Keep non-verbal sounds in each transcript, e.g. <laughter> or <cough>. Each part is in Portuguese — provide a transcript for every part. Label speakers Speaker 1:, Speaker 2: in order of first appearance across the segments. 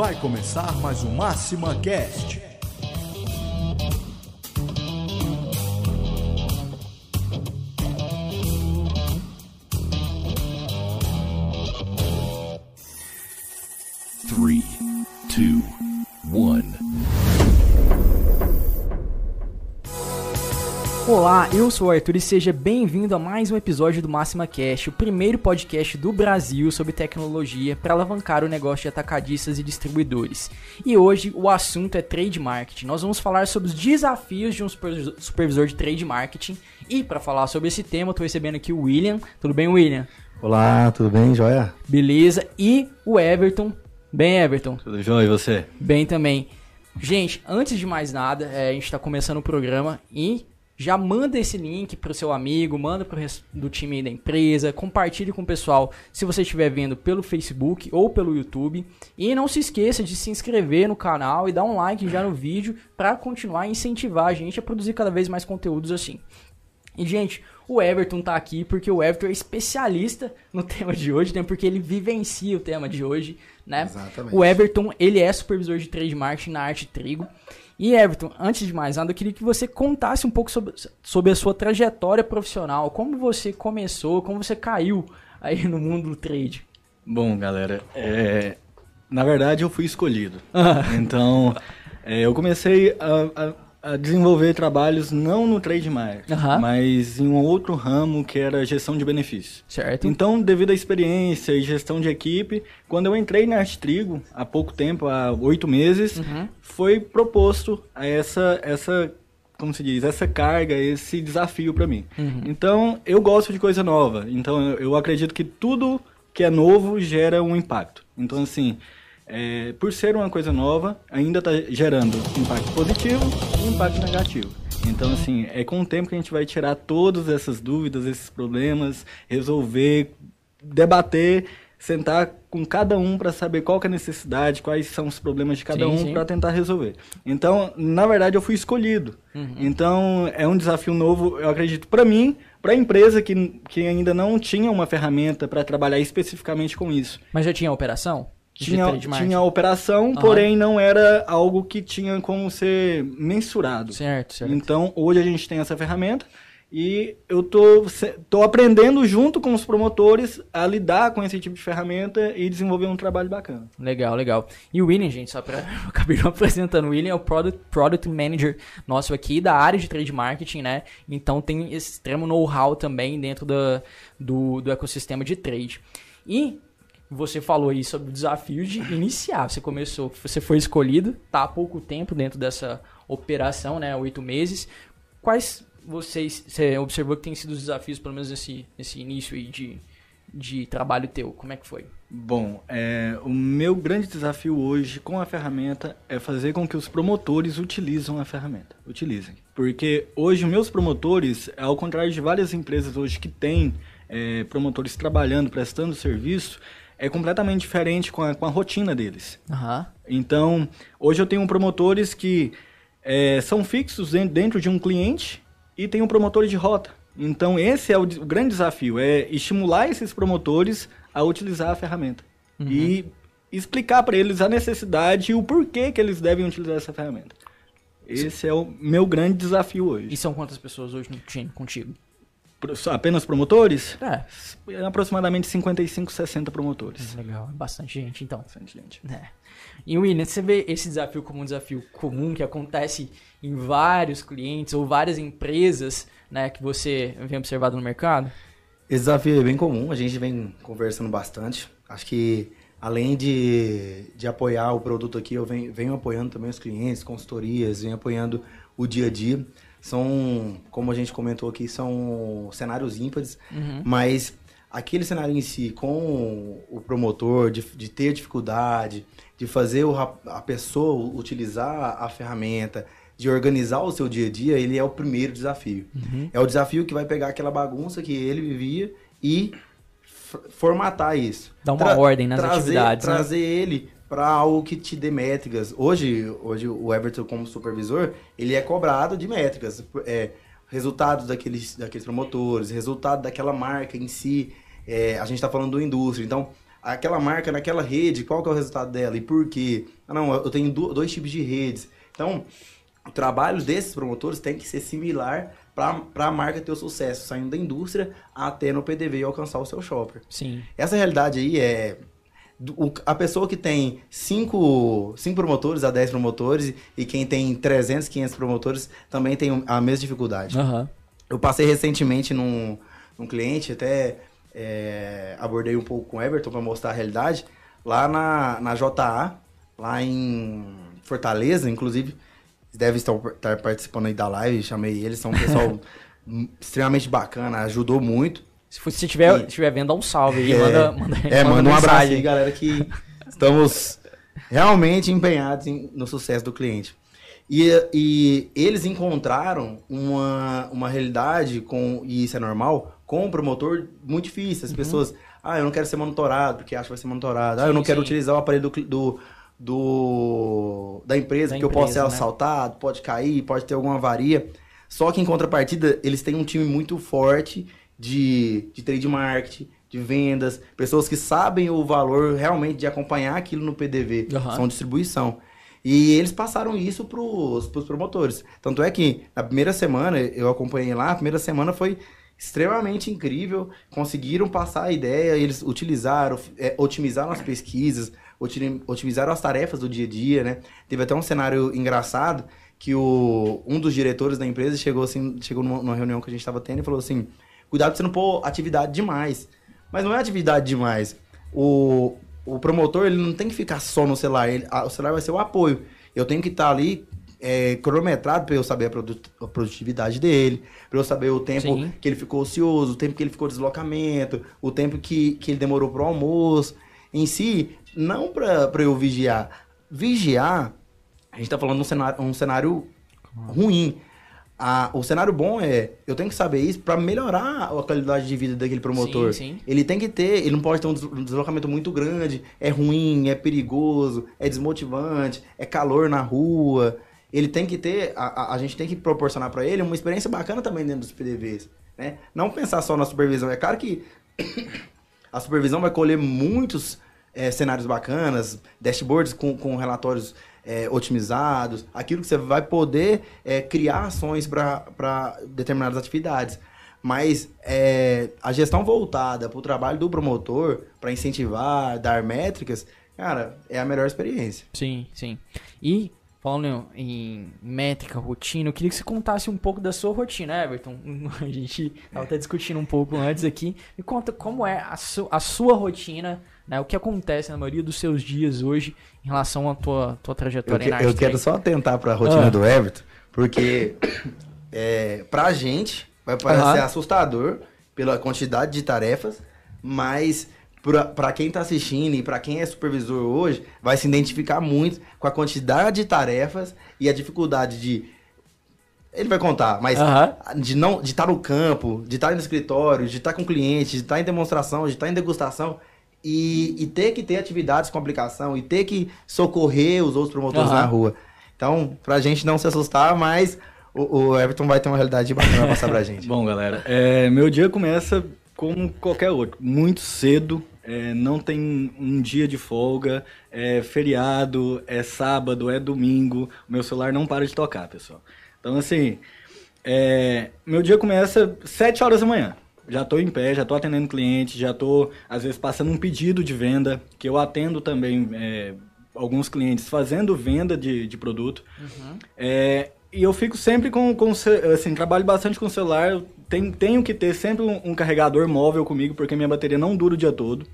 Speaker 1: Vai começar mais um Máxima Cast.
Speaker 2: Olá, eu sou o Arthur e seja bem-vindo a mais um episódio do Máxima Cash, o primeiro podcast do Brasil sobre tecnologia para alavancar o negócio de atacadistas e distribuidores. E hoje o assunto é trade marketing. Nós vamos falar sobre os desafios de um supervisor- de trade marketing. E para falar sobre esse tema, eu tô recebendo aqui o William. Tudo bem, William?
Speaker 3: Olá, tudo bem, joia?
Speaker 2: Beleza? E o Everton. Bem, Everton?
Speaker 4: Tudo jóia, e você?
Speaker 2: Bem também. Gente, antes de mais nada, é, a gente está começando o programa e já manda esse link pro seu amigo, manda pro resto do time aí da empresa, compartilhe com o pessoal se você estiver vendo pelo Facebook ou pelo YouTube. E não se esqueça de se inscrever no canal e dar um like já no vídeo para continuar a incentivar a gente a produzir cada vez mais conteúdos assim. E, gente, o Everton tá aqui porque o Everton é especialista no <laughs> tema de hoje, né? Porque ele vivencia o tema de hoje, né?
Speaker 3: Exatamente.
Speaker 2: O Everton, ele é supervisor de trade marketing na Arte Trigo. E, Everton, antes de mais nada, eu queria que você contasse um pouco sobre, sobre a sua trajetória profissional. Como você começou, como você caiu aí no mundo do trade.
Speaker 4: Bom, galera, é, na verdade eu fui escolhido.
Speaker 2: Ah.
Speaker 4: Então, é, eu comecei a, a- a desenvolver trabalhos não no trade marketing,
Speaker 2: Aham.
Speaker 4: mas em um outro ramo que era gestão de benefícios.
Speaker 2: Certo?
Speaker 4: Então, devido à experiência e gestão de equipe, quando eu entrei na Arte Trigo, há pouco tempo, há oito meses,
Speaker 2: Uhum.
Speaker 4: foi proposto a essa, essa, como se diz, essa carga, esse desafio para mim.
Speaker 2: Uhum.
Speaker 4: Então, eu gosto de coisa nova. Então, eu acredito que tudo que é novo gera um impacto. Então, assim, é, por ser uma coisa nova, ainda está gerando impacto positivo e impacto negativo. Então, assim, é com o tempo que a gente vai tirar todas essas dúvidas, esses problemas, resolver, debater, sentar com cada um para saber qual é a necessidade, quais são os problemas de cada
Speaker 2: Sim,
Speaker 4: um para tentar resolver. Então, na verdade, eu fui escolhido.
Speaker 2: Uhum.
Speaker 4: Então, é um desafio novo, eu acredito, para mim, para a empresa que, que ainda não tinha uma ferramenta para trabalhar especificamente com isso.
Speaker 2: Mas já tinha operação?
Speaker 4: Tinha, tinha a operação,
Speaker 2: Aham.
Speaker 4: porém não era algo que tinha como ser mensurado.
Speaker 2: Certo, certo.
Speaker 4: Então, hoje a gente tem essa ferramenta e eu tô, tô aprendendo junto com os promotores a lidar com esse tipo de ferramenta e desenvolver um trabalho bacana.
Speaker 2: Legal, legal. E o William, gente, só pra. <laughs> Eu acabei não apresentando. O William é o product, product Manager nosso aqui da área de trade marketing, né? Então tem esse extremo know-how também dentro da, do, do ecossistema de trade. E você falou aí sobre o desafio de iniciar. Você começou, você foi escolhido, tá há pouco tempo dentro dessa operação, né? Oito meses. Quais vocês. Você observou que tem sido os desafios, pelo menos nesse, nesse início aí de, de trabalho teu? Como é que foi?
Speaker 4: Bom, é, o meu grande desafio hoje com a ferramenta é fazer com que os promotores utilizam a ferramenta, utilizem. Porque hoje meus promotores, ao contrário de várias empresas hoje que têm é, promotores trabalhando, prestando serviço, é completamente diferente com a, com a rotina deles.
Speaker 2: Aham.
Speaker 4: Então, hoje eu tenho promotores que é, são fixos den- dentro de um cliente e tenho promotores de rota. Então, esse é o, o grande desafio, é estimular esses promotores a utilizar a ferramenta. E explicar para eles a necessidade e o porquê que eles devem utilizar essa ferramenta. Esse é o meu grande desafio hoje.
Speaker 2: E são quantas pessoas hoje no time contigo?
Speaker 4: Apenas promotores?
Speaker 2: É.
Speaker 4: É aproximadamente 55, 60 promotores.
Speaker 2: Legal, é bastante gente então.
Speaker 4: Bastante gente.
Speaker 2: É. E William, você vê esse desafio como um desafio comum que acontece em vários clientes ou várias empresas, né, que você vem observado no mercado?
Speaker 3: Esse desafio é bem comum, a gente vem conversando bastante. Acho que além de, de apoiar o produto aqui, eu venho, venho apoiando também os clientes, consultorias, venho apoiando o dia a dia. São, como a gente comentou aqui, são cenários ímpares, mas aquele cenário em si, com o promotor, de, de ter dificuldade, de fazer o a pessoa utilizar a ferramenta, de organizar o seu dia a dia, ele é o primeiro desafio. É o desafio que vai pegar aquela bagunça que ele vivia e formatar isso.
Speaker 2: Dar uma ordem nas
Speaker 3: trazer,
Speaker 2: atividades, né?
Speaker 3: Trazer ele para algo que te dê métricas. Hoje, hoje o Everton como supervisor, ele é cobrado de métricas. É, resultados daqueles, daqueles promotores, resultado daquela marca em si. É, a gente está falando do indústria. Então, aquela marca naquela rede, qual que é o resultado dela e por quê? Ah, não, eu tenho do- dois tipos de redes. Então, o trabalho desses promotores tem que ser similar para a marca ter o sucesso, saindo da indústria até no PDV e alcançar o seu shopper.
Speaker 2: Sim.
Speaker 3: Essa realidade aí é. O- A pessoa que tem 5 promotores a 10 promotores e quem tem 300, 500 promotores também tem a mesma dificuldade.
Speaker 2: Aham.
Speaker 3: Eu passei recentemente num, num cliente, até é, abordei um pouco com o Everton para mostrar a realidade, lá na, na JA, lá em Fortaleza, inclusive, devem estar, estar participando aí da live, chamei eles, são um pessoal <laughs> extremamente bacana, ajudou muito.
Speaker 2: Se você estiver estiver vendo, dá um salve aí. <laughs>
Speaker 3: É,
Speaker 2: manda, manda,
Speaker 3: é, manda um abraço aí, galera, que estamos realmente empenhados em- no sucesso do cliente. E, e eles encontraram uma, uma realidade, com, e isso é normal, com o promotor muito difícil. As pessoas, ah, eu não quero ser monitorado, porque acho que vai ser monitorado. ah, eu
Speaker 2: Sim,
Speaker 3: não quero
Speaker 2: sim.
Speaker 3: utilizar o aparelho do, do, do- da empresa,
Speaker 2: Da
Speaker 3: porque eu posso ser
Speaker 2: empresa, né?
Speaker 3: assaltado, pode cair, pode ter alguma avaria. Só que em contrapartida, eles têm um time muito forte de, de trade marketing, de vendas, pessoas que sabem o valor realmente de acompanhar aquilo no PDV,
Speaker 2: Aham.
Speaker 3: são distribuição. E eles passaram isso pros, pros promotores. Tanto é que na primeira semana, eu acompanhei lá, a primeira semana foi extremamente incrível. Conseguiram passar a ideia, eles utilizaram, é, otimizaram as pesquisas, otimi- otimizaram as tarefas do dia a dia, né? Teve até um cenário engraçado que o, um dos diretores da empresa chegou assim, chegou numa, numa reunião que a gente estava tendo e falou assim: cuidado pra você não pôr atividade demais. Mas não é atividade demais. O, o promotor ele não tem que ficar só no celular. ele- a- o celular vai ser o apoio. Eu tenho que estar ali é, cronometrado para eu saber a, produ- a produtividade dele, para eu saber o tempo
Speaker 2: Sim.
Speaker 3: que ele ficou ocioso, o tempo que ele ficou de deslocamento, o tempo que, que ele demorou pro almoço. Em si, não para eu vigiar. Vigiar, a gente tá falando de um cenário, um cenário ruim. A- o cenário bom é, eu tenho que saber isso para melhorar a qualidade de vida daquele promotor.
Speaker 2: Sim, sim.
Speaker 3: Ele tem que ter, ele não pode ter um des- deslocamento muito grande, é ruim, é perigoso, é desmotivante, é calor na rua. Ele tem que ter, a, a- a gente tem que proporcionar para ele uma experiência bacana também dentro dos PDVs, né? Não pensar só na supervisão. É claro que <coughs> a supervisão vai colher muitos eh, cenários bacanas, dashboards com, com relatórios eh, otimizados, aquilo que você vai poder eh, criar ações para determinadas atividades. Mas eh, a gestão voltada para o trabalho do promotor, para incentivar, dar métricas, cara, é a melhor experiência.
Speaker 2: Sim, sim. E, falando em métrica, rotina, eu queria que você contasse um pouco da sua rotina, Everton. <laughs> A gente tava até discutindo um pouco antes aqui. Me conta como é a, su- a sua rotina, né? O que acontece na maioria dos seus dias hoje em relação à tua, tua
Speaker 3: Eu,
Speaker 2: trajetória
Speaker 3: que-
Speaker 2: na
Speaker 3: eu quero só atentar para a rotina
Speaker 2: Ah.
Speaker 3: do Everton, porque <coughs> é, pra gente vai parecer
Speaker 2: Aham.
Speaker 3: assustador pela quantidade de tarefas, mas pra- pra quem tá assistindo e pra quem é supervisor hoje, vai se identificar muito com a quantidade de tarefas e a dificuldade de ele vai contar, mas
Speaker 2: Aham.
Speaker 3: de não de estar no campo, de estar no escritório, de estar com cliente, de estar em demonstração, de estar em degustação e, e ter que ter atividades com aplicação e ter que socorrer os outros promotores
Speaker 2: Aham.
Speaker 3: na rua. Então, pra gente não se assustar, mas o, o Everton vai ter uma realidade bacana pra passar pra gente. <laughs>
Speaker 4: Bom, galera, é, meu dia começa como qualquer outro, muito cedo. é, não tem um dia de folga, é feriado, é sábado, é domingo. Meu celular não para de tocar, pessoal. Então, assim, é, meu dia começa 7 horas da manhã. Já estou em pé, já estou atendendo cliente, já estou, às vezes, passando um pedido de venda, que eu atendo também é, alguns clientes fazendo venda de, de produto. É, e eu fico sempre com, com assim, trabalho bastante com o celular. Tenho, tenho que ter sempre um, um carregador móvel comigo, porque minha bateria não dura o dia todo.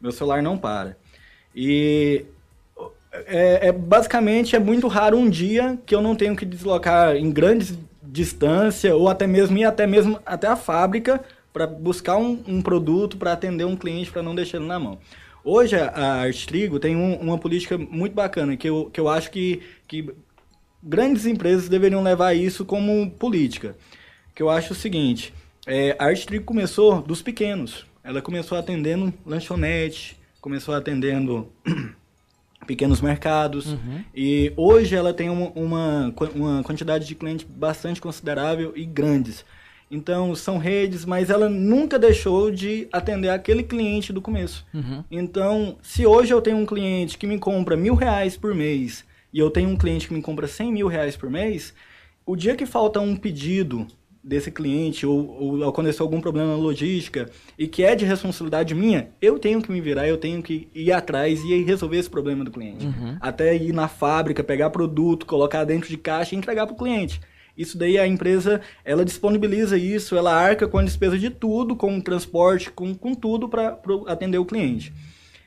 Speaker 4: Meu celular não para. E é, é, basicamente é muito raro um dia que eu não tenho que deslocar em grandes distância ou até mesmo ir até mesmo até a fábrica para buscar um, um produto para atender um cliente para não deixar ele na mão. Hoje a, Arte Trigo tem um- uma política muito bacana que eu, que eu acho que, que grandes empresas deveriam levar isso como política. Que eu acho o seguinte, é, a Arte Trigo começou dos pequenos. Ela começou atendendo lanchonete, começou atendendo <clears throat> pequenos mercados. E hoje ela tem uma, uma, uma quantidade de clientes bastante considerável e grandes. Então, são redes, mas ela nunca deixou de atender aquele cliente do começo.
Speaker 2: Uhum.
Speaker 4: Então, se hoje eu tenho um cliente que me compra mil reais por mês e eu tenho um cliente que me compra 100 mil reais por mês, o dia que falta um pedido desse cliente ou, ou aconteceu algum problema na logística e que é de responsabilidade minha, eu tenho que me virar, eu tenho que ir atrás e resolver esse problema do cliente. Até ir na fábrica, pegar produto, colocar dentro de caixa e entregar para o cliente. Isso daí a empresa, ela disponibiliza isso, ela arca com a despesa de tudo, com o transporte, com, com tudo para atender o cliente.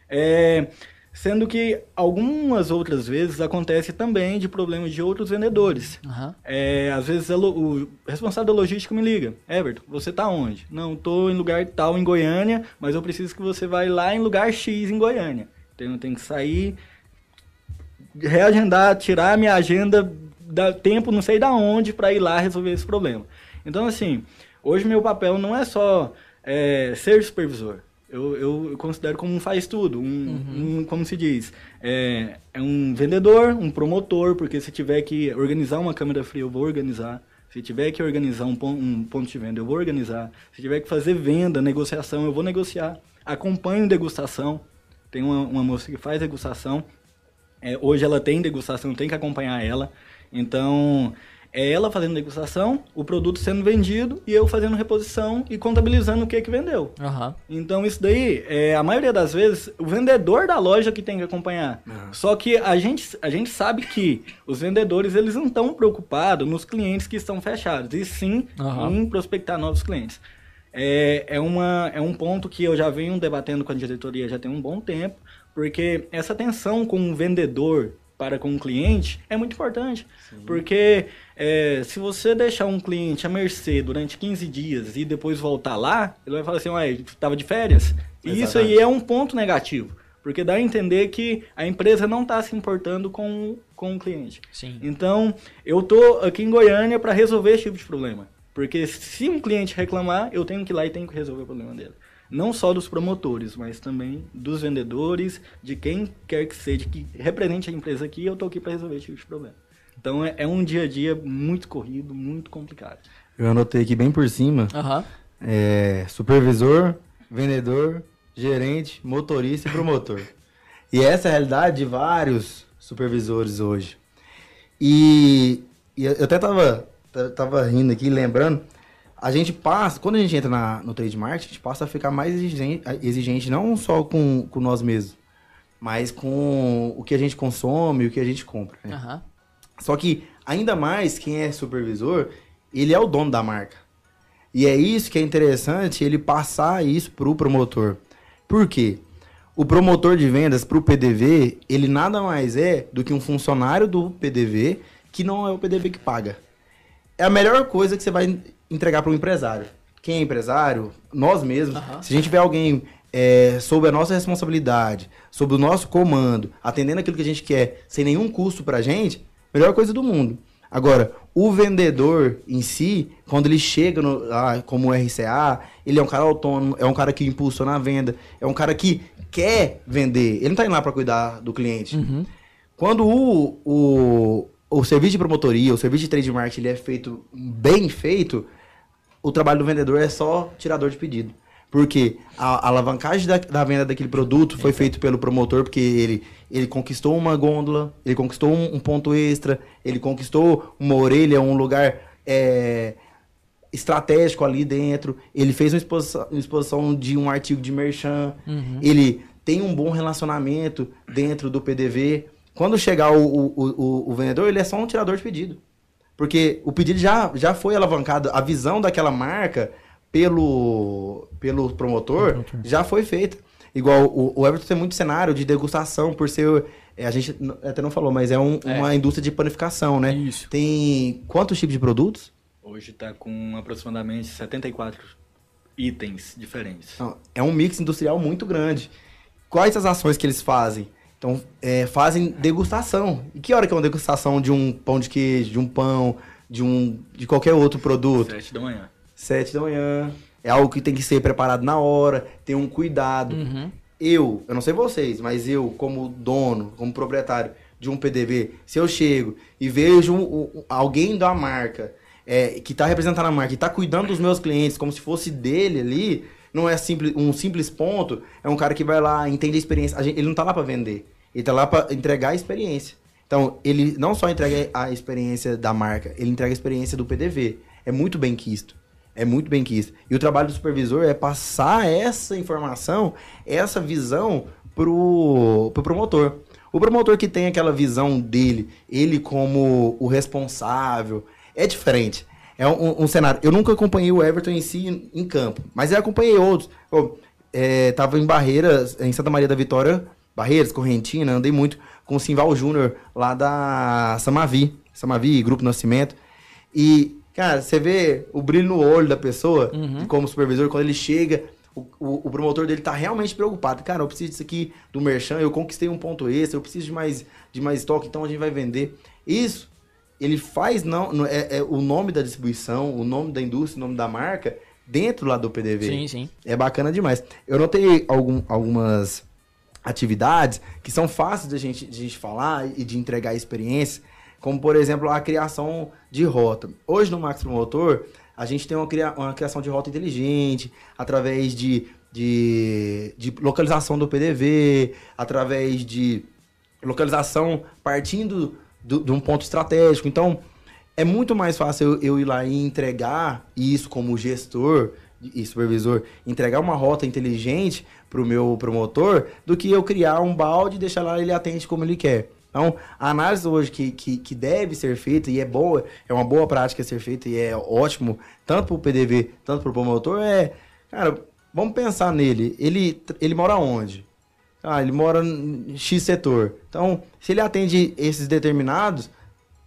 Speaker 4: É, sendo que algumas outras vezes acontece também de problemas de outros vendedores.
Speaker 2: Aham.
Speaker 4: É, às vezes o responsável da logística me liga. Everton, você tá onde? Não, tô em lugar tal em Goiânia, mas eu preciso que você vá lá em lugar X em Goiânia. Então eu tenho que sair, reagendar, tirar a minha agenda, dar tempo não sei da onde para ir lá resolver esse problema. Então assim, hoje meu papel não é só é, ser supervisor. Eu, eu, eu considero como um faz tudo, um, um- como se diz, é, é um vendedor, um promotor, porque se tiver que organizar uma câmera fria, eu vou organizar. Se tiver que organizar um, um ponto de venda, eu vou organizar. Se tiver que fazer venda, negociação, eu vou negociar. Acompanho degustação. Tem uma, uma moça que faz degustação. É, hoje ela tem degustação, tem que acompanhar ela. Então, é ela fazendo degustação, o produto sendo vendido e eu fazendo reposição e contabilizando o que que vendeu.
Speaker 2: Aham.
Speaker 4: Então, isso daí, é, a maioria das vezes, o vendedor da loja que tem que acompanhar. Só que a gente, a gente sabe que os vendedores, eles não estão preocupados nos clientes que estão fechados, e sim
Speaker 2: Aham.
Speaker 4: em prospectar novos clientes. É, é, uma, é um ponto que eu já venho debatendo com a diretoria já tem um bom tempo, porque essa tensão com o vendedor para com o cliente é muito importante. Porque é, se você deixar um cliente à mercê durante 15 dias e depois voltar lá, ele vai falar assim, ué, estava de férias. E isso aí é um ponto negativo. Porque dá a entender que a empresa não está se importando com, com o cliente.
Speaker 2: Sim.
Speaker 4: Então, eu tô aqui em Goiânia para resolver esse tipo de problema. Porque se um cliente reclamar, eu tenho que ir lá e tenho que resolver o problema dele. Não só dos promotores, mas também dos vendedores, de quem quer que seja, que represente a empresa aqui, eu tô aqui para resolver esse tipo de problema. Então, é, é um dia a dia muito corrido, muito complicado.
Speaker 3: Eu anotei aqui bem por cima.
Speaker 2: Aham.
Speaker 3: É, supervisor, vendedor, gerente, motorista e promotor. E essa é a realidade de vários supervisores hoje. E, e eu até tava, tava rindo aqui, lembrando, a gente passa, quando a gente entra na- no trade marketing, a gente passa a ficar mais exigente, exigente não só com, com nós mesmos, mas com o que a gente consome, o que a gente compra. né?
Speaker 2: Aham.
Speaker 3: Só que, ainda mais, quem é supervisor, ele é o dono da marca. E é isso que é interessante, ele passar isso pro promotor. Por quê? O promotor de vendas pro PDV, ele nada mais é do que um funcionário do PDV que não é o PDV que paga. É a melhor coisa que você vai entregar para um empresário. Quem é empresário? Nós mesmos.
Speaker 2: Aham.
Speaker 3: Se a gente tiver alguém é, sob a nossa responsabilidade, sob o nosso comando, atendendo aquilo que a gente quer, sem nenhum custo pra gente, melhor coisa do mundo. Agora, o vendedor em si, quando ele chega no, ah, como RCA, ele é um cara autônomo, é um cara que impulsiona a venda, é um cara que quer vender. Ele não tá indo lá para cuidar do cliente.
Speaker 2: Uhum.
Speaker 3: Quando o, o, o serviço de promotoria, o serviço de trade marketing ele é feito bem feito, o trabalho do vendedor é só tirador de pedido. Porque a, a alavancagem da, da venda daquele produto foi feito pelo promotor, porque ele, ele conquistou uma gôndola, ele conquistou um, um ponto extra, ele conquistou uma orelha, um lugar é, estratégico ali dentro, ele fez uma exposição, uma exposição de um artigo de merchan, ele tem um bom relacionamento dentro do PDV. Quando chegar o, o, o, o vendedor, ele é só um tirador de pedido. Porque o pedido já, já foi alavancado, a visão daquela marca pelo, pelo promotor já foi feita. Igual o, o Everton tem muito cenário de degustação, por ser. é, a gente até não falou, mas é, um-
Speaker 2: É.
Speaker 3: uma indústria de panificação, né?
Speaker 2: Isso.
Speaker 3: Tem quantos tipos de produtos?
Speaker 4: Hoje está com aproximadamente 74 itens diferentes.
Speaker 3: É um mix industrial muito grande. Quais as ações que eles fazem? Então, é, fazem degustação. E que hora que é uma degustação de um pão de queijo, de um pão, de um de qualquer outro produto?
Speaker 4: Sete da manhã.
Speaker 3: Sete da manhã. É algo que tem que ser preparado na hora, tem um cuidado.
Speaker 2: Uhum.
Speaker 3: Eu, eu não sei vocês, mas eu, como dono, como proprietário de um PDV, se eu chego e vejo um- um- alguém da marca é, que tá representando a marca, que tá cuidando dos meus clientes como se fosse dele ali, não é simples, um simples ponto, é um cara que vai lá, entende a experiência. A gente- ele não tá lá para vender, ele tá lá para entregar a experiência. Então, ele não só entrega a experiência da marca, ele entrega a experiência do PDV. É muito bem quisto. É muito bem quisto. E o trabalho do supervisor é passar essa informação, essa visão pro, pro promotor. O promotor que tem aquela visão dele, ele como o responsável, é diferente. É um, um cenário. Eu nunca acompanhei o Everton em si em, campo, mas eu acompanhei outros. Eu, é, tava em Barreiras, em Santa Maria da Vitória, Barreiras, Correntina, andei muito com o Simval Júnior lá da Samavi, Samavi, Grupo Nascimento. E, cara, você vê o brilho no olho da pessoa, de como supervisor, quando ele chega, o, o, o promotor dele tá realmente preocupado. Cara, eu preciso disso aqui do Merchan, eu conquistei um ponto extra, eu preciso de mais, de mais estoque, então a gente vai vender. Isso, ele faz não, não- é, é o nome da distribuição, o nome da indústria, o nome da marca, dentro lá do PDV.
Speaker 2: Sim, sim.
Speaker 3: É bacana demais. Eu notei algum, algumas atividades que são fáceis de a gente, de a gente falar e de entregar experiência, como por exemplo a criação de rota. Hoje no Max Promotor, a gente tem uma, cria- uma criação de rota inteligente, através de, de, de localização do PDV, através de localização partindo do- de um ponto estratégico. Então, é muito mais fácil eu, eu ir lá e entregar isso como gestor e supervisor, entregar uma rota inteligente para o meu promotor, do que eu criar um balde e deixar lá ele atende como ele quer. Então, a análise hoje que, que, que deve ser feita, e é boa, é uma boa prática ser feita, e é ótimo, tanto para o PDV, tanto para o promotor, é, cara, vamos pensar nele. Ele, ele mora onde? Ah, ele mora em X setor. Então, se ele atende esses determinados,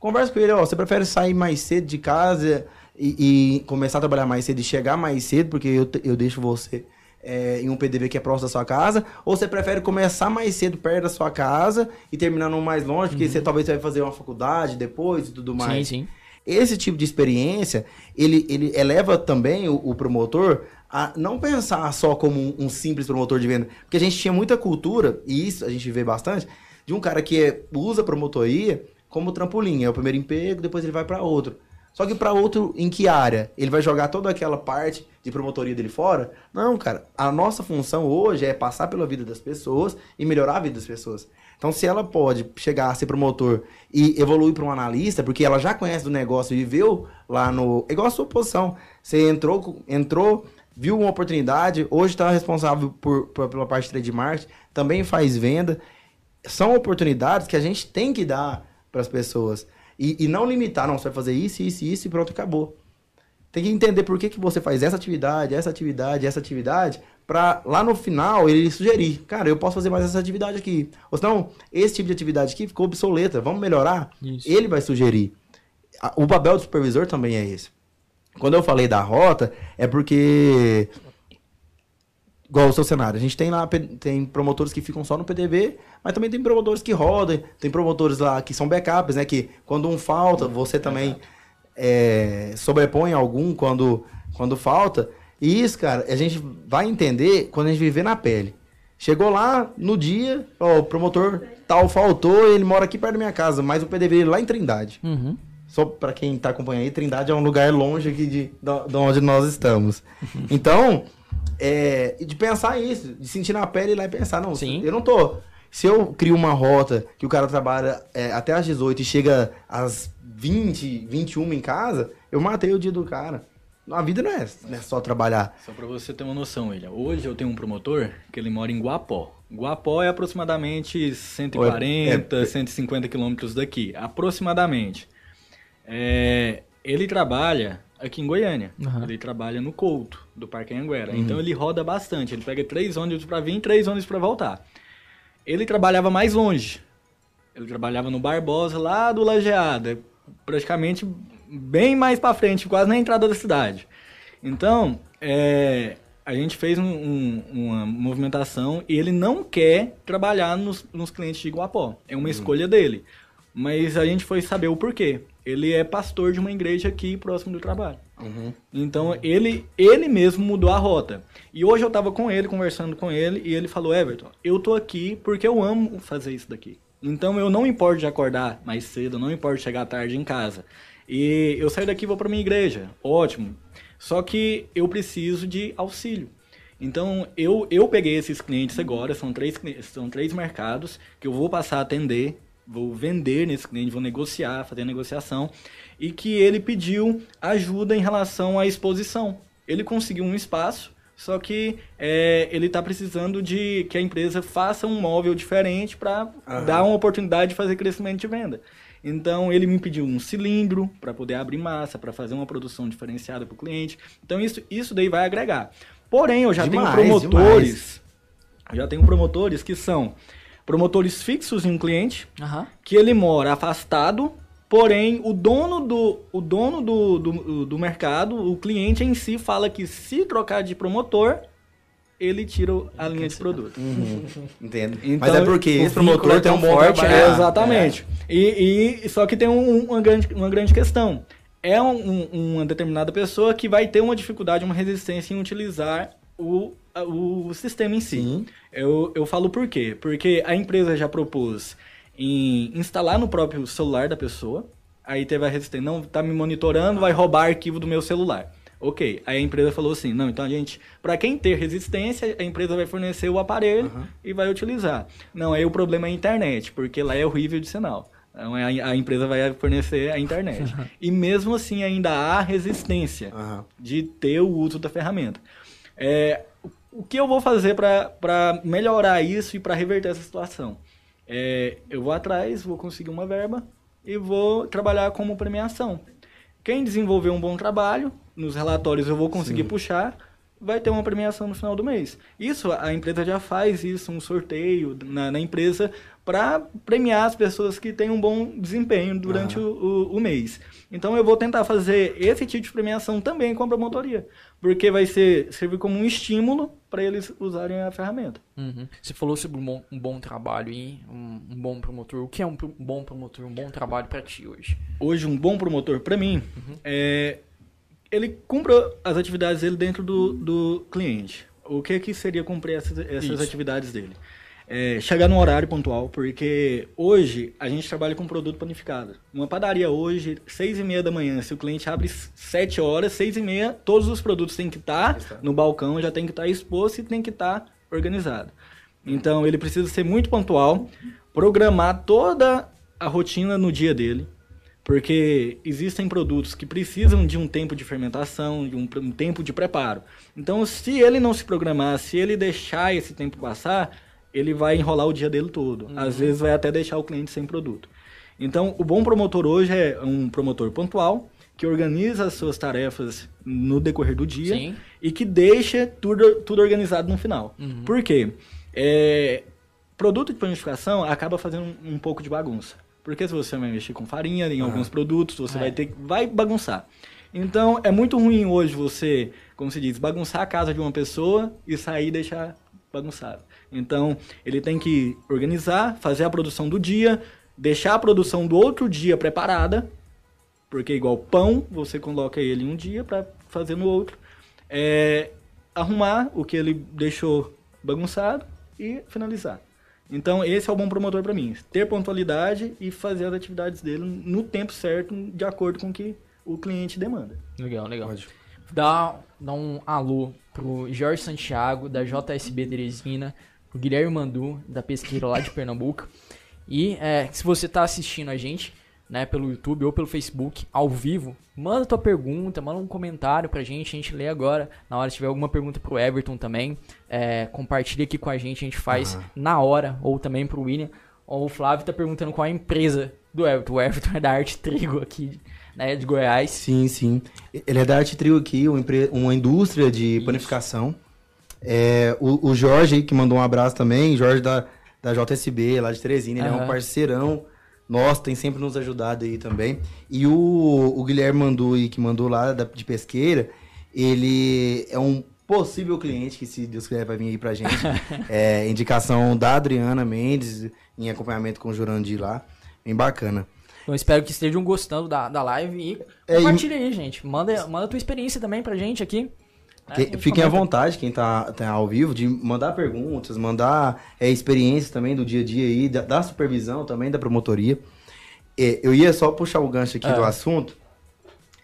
Speaker 3: conversa com ele, ó, você prefere sair mais cedo de casa e, e começar a trabalhar mais cedo e chegar mais cedo, porque eu, eu deixo você é, em um PDV que é próximo da sua casa, ou você prefere começar mais cedo perto da sua casa e terminar no mais longe, porque você talvez vai fazer uma faculdade depois e tudo mais.
Speaker 2: Sim, sim.
Speaker 3: Esse tipo de experiência, ele, ele eleva também o, o promotor a não pensar só como um, um simples promotor de venda. Porque a gente tinha muita cultura, e isso a gente vê bastante, de um cara que é- usa promotoria como trampolim. É o primeiro emprego, depois ele vai para outro. Só que para outro, em que área? Ele vai jogar toda aquela parte de promotoria dele fora? Não, cara. A nossa função hoje é passar pela vida das pessoas e melhorar a vida das pessoas. Então, se ela pode chegar a ser promotor e evoluir para um analista, porque ela já conhece do negócio e viveu lá no. É igual a sua posição. Você entrou, entrou viu uma oportunidade, hoje está responsável por, por- pela parte de trade marketing, também faz venda. São oportunidades que a gente tem que dar para as pessoas. E, e não limitar, não, você vai fazer isso, isso, isso e pronto, acabou. Tem que entender por que, que você faz essa atividade, essa atividade, essa atividade, pra lá no final ele sugerir, cara, eu posso fazer mais essa atividade aqui. Ou senão, esse tipo de atividade aqui ficou obsoleta, vamos melhorar?
Speaker 2: Isso.
Speaker 3: Ele vai sugerir. O papel do supervisor também é esse. Quando eu falei da rota, é porque. Igual o seu cenário, a gente tem lá tem promotores que ficam só no PDV, mas também tem promotores que rodam, tem promotores lá que são backups, né? Que quando um falta, você também é, sobrepõe algum quando, quando falta. E isso, cara, a gente vai entender quando a gente viver na pele. Chegou lá no dia, ó, o promotor tal faltou, ele mora aqui perto da minha casa, mas o PDV dele lá em Trindade.
Speaker 2: Uhum.
Speaker 3: Só pra quem tá acompanhando aí, Trindade é um lugar longe aqui de, de onde nós estamos. <laughs> Então, é, de pensar isso, de sentir na pele e ir lá e pensar, não,
Speaker 2: Sim.
Speaker 3: eu não tô. Se eu crio uma rota que o cara trabalha é, até às 18 e chega às 20, 21 em casa, eu matei o dia do cara. A vida não é, não é só trabalhar.
Speaker 4: Só pra você ter uma noção, William. Hoje eu tenho um promotor que ele mora em Guapó. Guapó é aproximadamente 140,
Speaker 3: É, é.
Speaker 4: 150 quilômetros daqui. Aproximadamente. É, ele trabalha aqui em Goiânia.
Speaker 2: Aham.
Speaker 4: Ele trabalha no Couto, do Parque Anguera. Então ele roda bastante. Ele pega três ônibus pra vir e três ônibus pra voltar. Ele trabalhava mais longe. Ele trabalhava no Barbosa, lá do Lajeada. Praticamente bem mais pra frente, quase na entrada da cidade. Então, é, a gente fez um- um- uma movimentação e ele não quer trabalhar nos, nos clientes de Iguapó. É uma escolha dele. Mas a gente foi saber o porquê. Ele é pastor de uma igreja aqui próximo do trabalho. Então ele, ele mesmo mudou a rota. E hoje eu tava com ele, conversando com ele, e ele falou: Everton, eu tô aqui porque eu amo fazer isso daqui. Então eu não importo de acordar mais cedo, não importo de chegar tarde em casa. E eu saio daqui e vou para minha igreja. Ótimo. Só que eu preciso de auxílio. Então, eu, eu peguei esses clientes agora, são três, são três mercados que eu vou passar a atender, vou vender nesse cliente, vou negociar, fazer a negociação, e que ele pediu ajuda em relação à exposição. Ele conseguiu um espaço, só que é, ele está precisando de que a empresa faça um móvel diferente para dar uma oportunidade de fazer crescimento de venda. Então ele me pediu um cilindro para poder abrir massa, para fazer uma produção diferenciada para o cliente. Então isso, isso daí vai agregar. Porém, eu já
Speaker 3: Demais,
Speaker 4: tenho promotores, eu já tenho promotores que são promotores fixos em um cliente,
Speaker 2: Aham.
Speaker 4: que ele mora afastado, porém o dono do, o dono do, do, do mercado, o cliente em si, fala que se trocar de promotor, ele tira a linha de produto.
Speaker 3: Uhum. <laughs> Entendo.
Speaker 4: Então,
Speaker 3: Mas é porque
Speaker 2: o
Speaker 3: esse promotor
Speaker 2: é
Speaker 3: tem um
Speaker 2: forte, né?
Speaker 4: É, exatamente. E, e- só que tem um- uma, grande, uma grande questão. É um- um- uma determinada pessoa que vai ter uma dificuldade, uma resistência em utilizar o, o sistema em si.
Speaker 3: Sim.
Speaker 4: Eu, eu falo por quê? Porque a empresa já propôs em instalar no próprio celular da pessoa. Aí teve a resistência, não, tá me monitorando, vai roubar arquivo do meu celular. Ok, aí a empresa falou assim, não, então a gente, para quem ter resistência, a empresa vai fornecer o aparelho e vai utilizar. Não, aí o problema é a internet, porque lá é horrível de sinal. Então a, a empresa vai fornecer a internet. <laughs> e mesmo assim ainda há resistência
Speaker 3: Aham.
Speaker 4: de ter o uso da ferramenta. É, o que eu vou fazer para melhorar isso e para reverter essa situação? É, eu vou atrás, vou conseguir uma verba e vou trabalhar como premiação. Quem desenvolver um bom trabalho, nos relatórios eu vou conseguir puxar, vai ter uma premiação no final do mês. Isso, a empresa já faz isso, um sorteio na, na empresa para premiar as pessoas que têm um bom desempenho durante o, o- o mês. Então eu vou tentar fazer esse tipo de premiação também com a promotoria, porque vai ser servir como um estímulo para eles usarem a ferramenta.
Speaker 2: Uhum. Você falou sobre um bom, um bom trabalho e um, um bom promotor. O que é um, um bom promotor, um bom trabalho pra ti hoje?
Speaker 4: hoje um bom promotor para mim é ele cumpre as atividades dele dentro do, do cliente. O que que seria cumprir essas, essas atividades dele? É, chegar no horário pontual, porque hoje a gente trabalha com produto panificado. Uma padaria hoje, seis e meia da manhã, se o cliente abre sete horas, seis e meia, todos os produtos têm que estar no balcão, já tem que estar exposto e tem que estar organizado. Então ele precisa ser muito pontual, programar toda a rotina no dia dele, porque existem produtos que precisam de um tempo de fermentação, de um, um tempo de preparo. Então, se ele não se programar, se ele deixar esse tempo passar, ele vai enrolar o dia dele todo. Às vezes vai até deixar o cliente sem produto. Então, o bom promotor hoje é um promotor pontual, que organiza as suas tarefas no decorrer do dia
Speaker 2: Sim.
Speaker 4: e que deixa tudo, tudo organizado no final. Por quê? É, produto de panificação acaba fazendo um, um pouco de bagunça. Porque se você vai mexer com farinha em alguns produtos, você
Speaker 2: É.
Speaker 4: vai ter vai bagunçar. Então, é muito ruim hoje você, como se diz, bagunçar a casa de uma pessoa e sair e deixar bagunçado. Então, ele tem que organizar, fazer a produção do dia, deixar a produção do outro dia preparada, porque igual pão, você coloca ele um dia para fazer no outro. É, arrumar o que ele deixou bagunçado e finalizar. Então, esse é o bom promotor para mim. Ter pontualidade e fazer as atividades dele no tempo certo, de acordo com o que o cliente demanda.
Speaker 2: Legal, legal.
Speaker 3: Pode.
Speaker 2: Dá, dá um alô pro Jorge Santiago, da JSB Teresina, pro Guilherme Mandu, da Pesqueira lá de Pernambuco. E é, se você tá assistindo a gente, né, pelo YouTube ou pelo Facebook, ao vivo, manda tua pergunta, manda um comentário pra gente, a gente lê agora. Na hora, se tiver alguma pergunta pro Everton também, é, compartilha aqui com a gente, a gente faz
Speaker 3: Aham.
Speaker 2: na hora, ou também pro William. Ou o Flávio tá perguntando qual é a empresa do Everton. O Everton é da Arte Trigo aqui, né, de Goiás.
Speaker 3: Sim, sim. Ele é da Arte Trio aqui, uma, empre- uma indústria de panificação. É, o, o Jorge, que mandou um abraço também, Jorge da, da JSB, lá de Teresina, ele é
Speaker 2: Aham.
Speaker 3: um parceirão nosso, tem sempre nos ajudado aí também. E o, o Guilherme mandou aí, que mandou lá da- de pesqueira, ele é um possível cliente que, se Deus quiser, vai vir aí pra gente. <laughs> é, indicação da Adriana Mendes, em acompanhamento com o Jurandir lá. Bem bacana.
Speaker 2: Então espero que estejam gostando da, da live e
Speaker 3: É,
Speaker 2: compartilha aí, gente. Manda, manda a tua experiência também pra gente aqui. Gente
Speaker 3: fiquem à vontade, quem tá, tá ao vivo, de mandar perguntas, mandar é, experiências também do dia a dia aí, da, da supervisão também, da promotoria. É, eu ia só puxar o gancho aqui
Speaker 2: Ah.
Speaker 3: do assunto,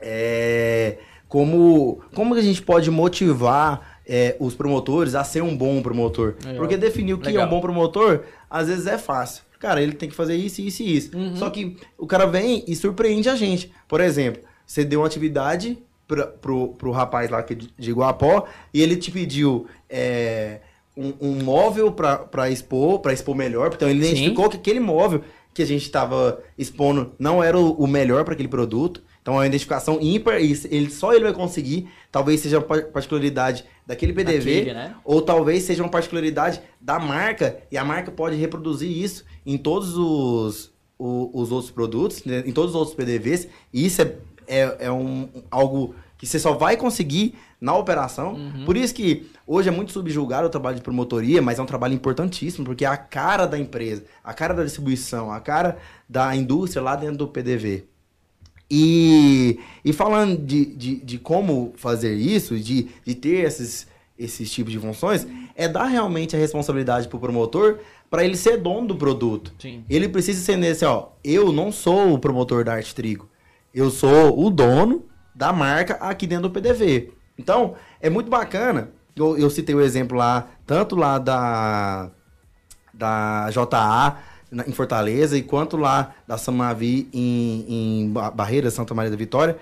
Speaker 3: é, como, como a gente pode motivar é, os promotores a ser um bom promotor. Porque definir o que é
Speaker 2: Legal.
Speaker 3: um bom promotor, às vezes é fácil. Cara, ele tem que fazer isso, isso e isso.
Speaker 2: Uhum.
Speaker 3: Só que o cara vem e surpreende a gente. Por exemplo, você deu uma atividade pra, pro, pro rapaz lá que é de Iguapó e ele te pediu é, um, um móvel pra, pra expor, pra expor melhor. Então ele
Speaker 2: Sim.
Speaker 3: identificou que aquele móvel que a gente estava expondo não era o, o melhor para aquele produto. Então é uma identificação ímpar e ele, só ele vai conseguir. Talvez seja uma par- particularidade daquele PDV,
Speaker 2: Daquele, né?
Speaker 3: ou talvez seja uma particularidade da marca e a marca pode reproduzir isso em todos os, o- os outros produtos, né, em todos os outros PDVs. E isso é, é, é um, algo que você só vai conseguir na operação. Por isso que hoje é muito subjulgado o trabalho de promotoria, mas é um trabalho importantíssimo, porque é a cara da empresa, a cara da distribuição, a cara da indústria lá dentro do PDV. E, e falando de, de, de como fazer isso, de, de ter esses, esses tipos de funções, é dar realmente a responsabilidade pro promotor para ele ser dono do produto.
Speaker 2: Sim.
Speaker 3: Ele precisa entender assim, ó, eu não sou o promotor da Arte Trigo. Eu sou o dono da marca aqui dentro do PDV. Então, é muito bacana. Eu, eu citei o exemplo lá, tanto lá da, da JA em Fortaleza, e quanto lá da Samavi em, em Ba- Barreira, Santa Maria da Vitória,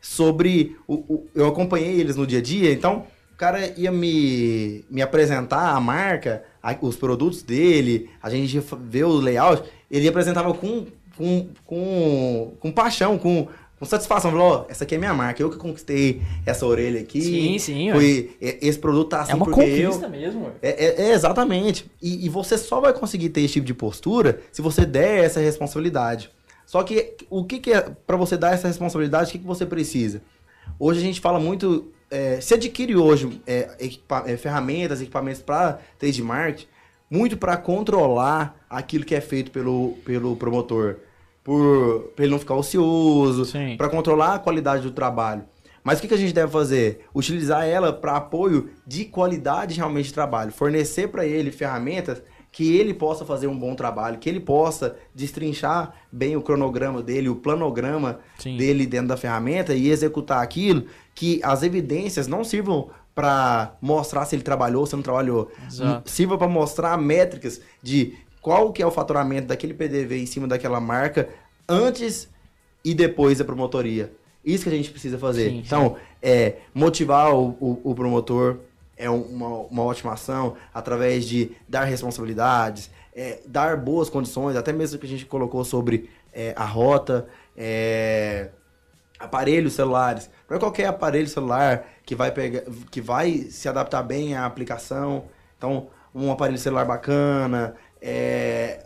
Speaker 3: sobre. O, o- eu acompanhei eles no dia a dia, então o cara ia me, me apresentar a marca, a- os produtos dele, a gente ia ver o layout, ele apresentava com, com, com, com paixão, com, com satisfação. Falou, ó, essa aqui é minha marca, eu que conquistei essa orelha aqui.
Speaker 2: Sim, sim,
Speaker 3: Foi, esse produto tá assim
Speaker 2: é uma
Speaker 3: porque eu...
Speaker 2: conquista mesmo.
Speaker 3: É, é- é, exatamente. E, e você só vai conseguir ter esse tipo de postura se você der essa responsabilidade. Só que o que, que é para você dar essa responsabilidade? O que, que você precisa? Hoje a gente fala muito. É, se adquire hoje é, equipa- é, ferramentas, equipamentos para trade marketing, muito para controlar aquilo que é feito pelo, pelo promotor. Por, pra ele não ficar ocioso, para controlar a qualidade do trabalho. Mas o que, que a gente deve fazer? Utilizar ela para apoio de qualidade realmente de trabalho. Fornecer para ele ferramentas que ele possa fazer um bom trabalho, que ele possa destrinchar bem o cronograma dele, o planograma
Speaker 2: Sim.
Speaker 3: dele dentro da ferramenta e executar aquilo que as evidências não sirvam para mostrar se ele trabalhou ou se não trabalhou.
Speaker 2: Exato.
Speaker 3: Sirva para mostrar métricas de qual que é o faturamento daquele PDV em cima daquela marca antes e depois da promotoria. Isso que a gente precisa fazer.
Speaker 2: Sim,
Speaker 3: então, é motivar o, o- o promotor é um- uma, uma ótima ação através de dar responsabilidades, é, dar boas condições, até mesmo que a gente colocou sobre é, a rota, é, aparelhos celulares. Não é qualquer aparelho celular que vai pegar, que vai se adaptar bem à aplicação. Então, um aparelho celular bacana, é,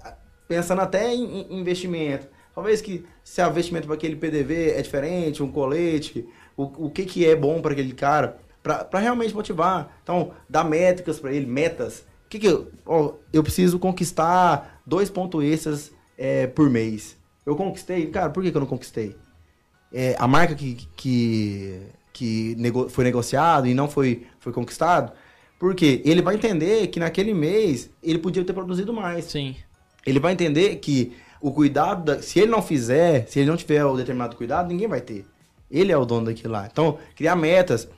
Speaker 3: pensando até em, investimento. Talvez que se o investimento para aquele PDV é diferente, um colete, o, o que, que é bom para aquele cara, para realmente motivar. Então, dar métricas para ele, metas. O que, que eu, ó, eu preciso conquistar dois pontos extras é, por mês. Eu conquistei, cara, por que, que eu não conquistei? é, a marca que, que, que nego- foi negociado e não foi, foi conquistado, porque ele vai entender que naquele mês ele podia ter produzido mais.
Speaker 2: Sim.
Speaker 3: Ele vai entender que o cuidado, da- se ele não fizer, se ele não tiver o determinado cuidado, ninguém vai ter. Ele é o dono daquilo lá. Então, criar metas.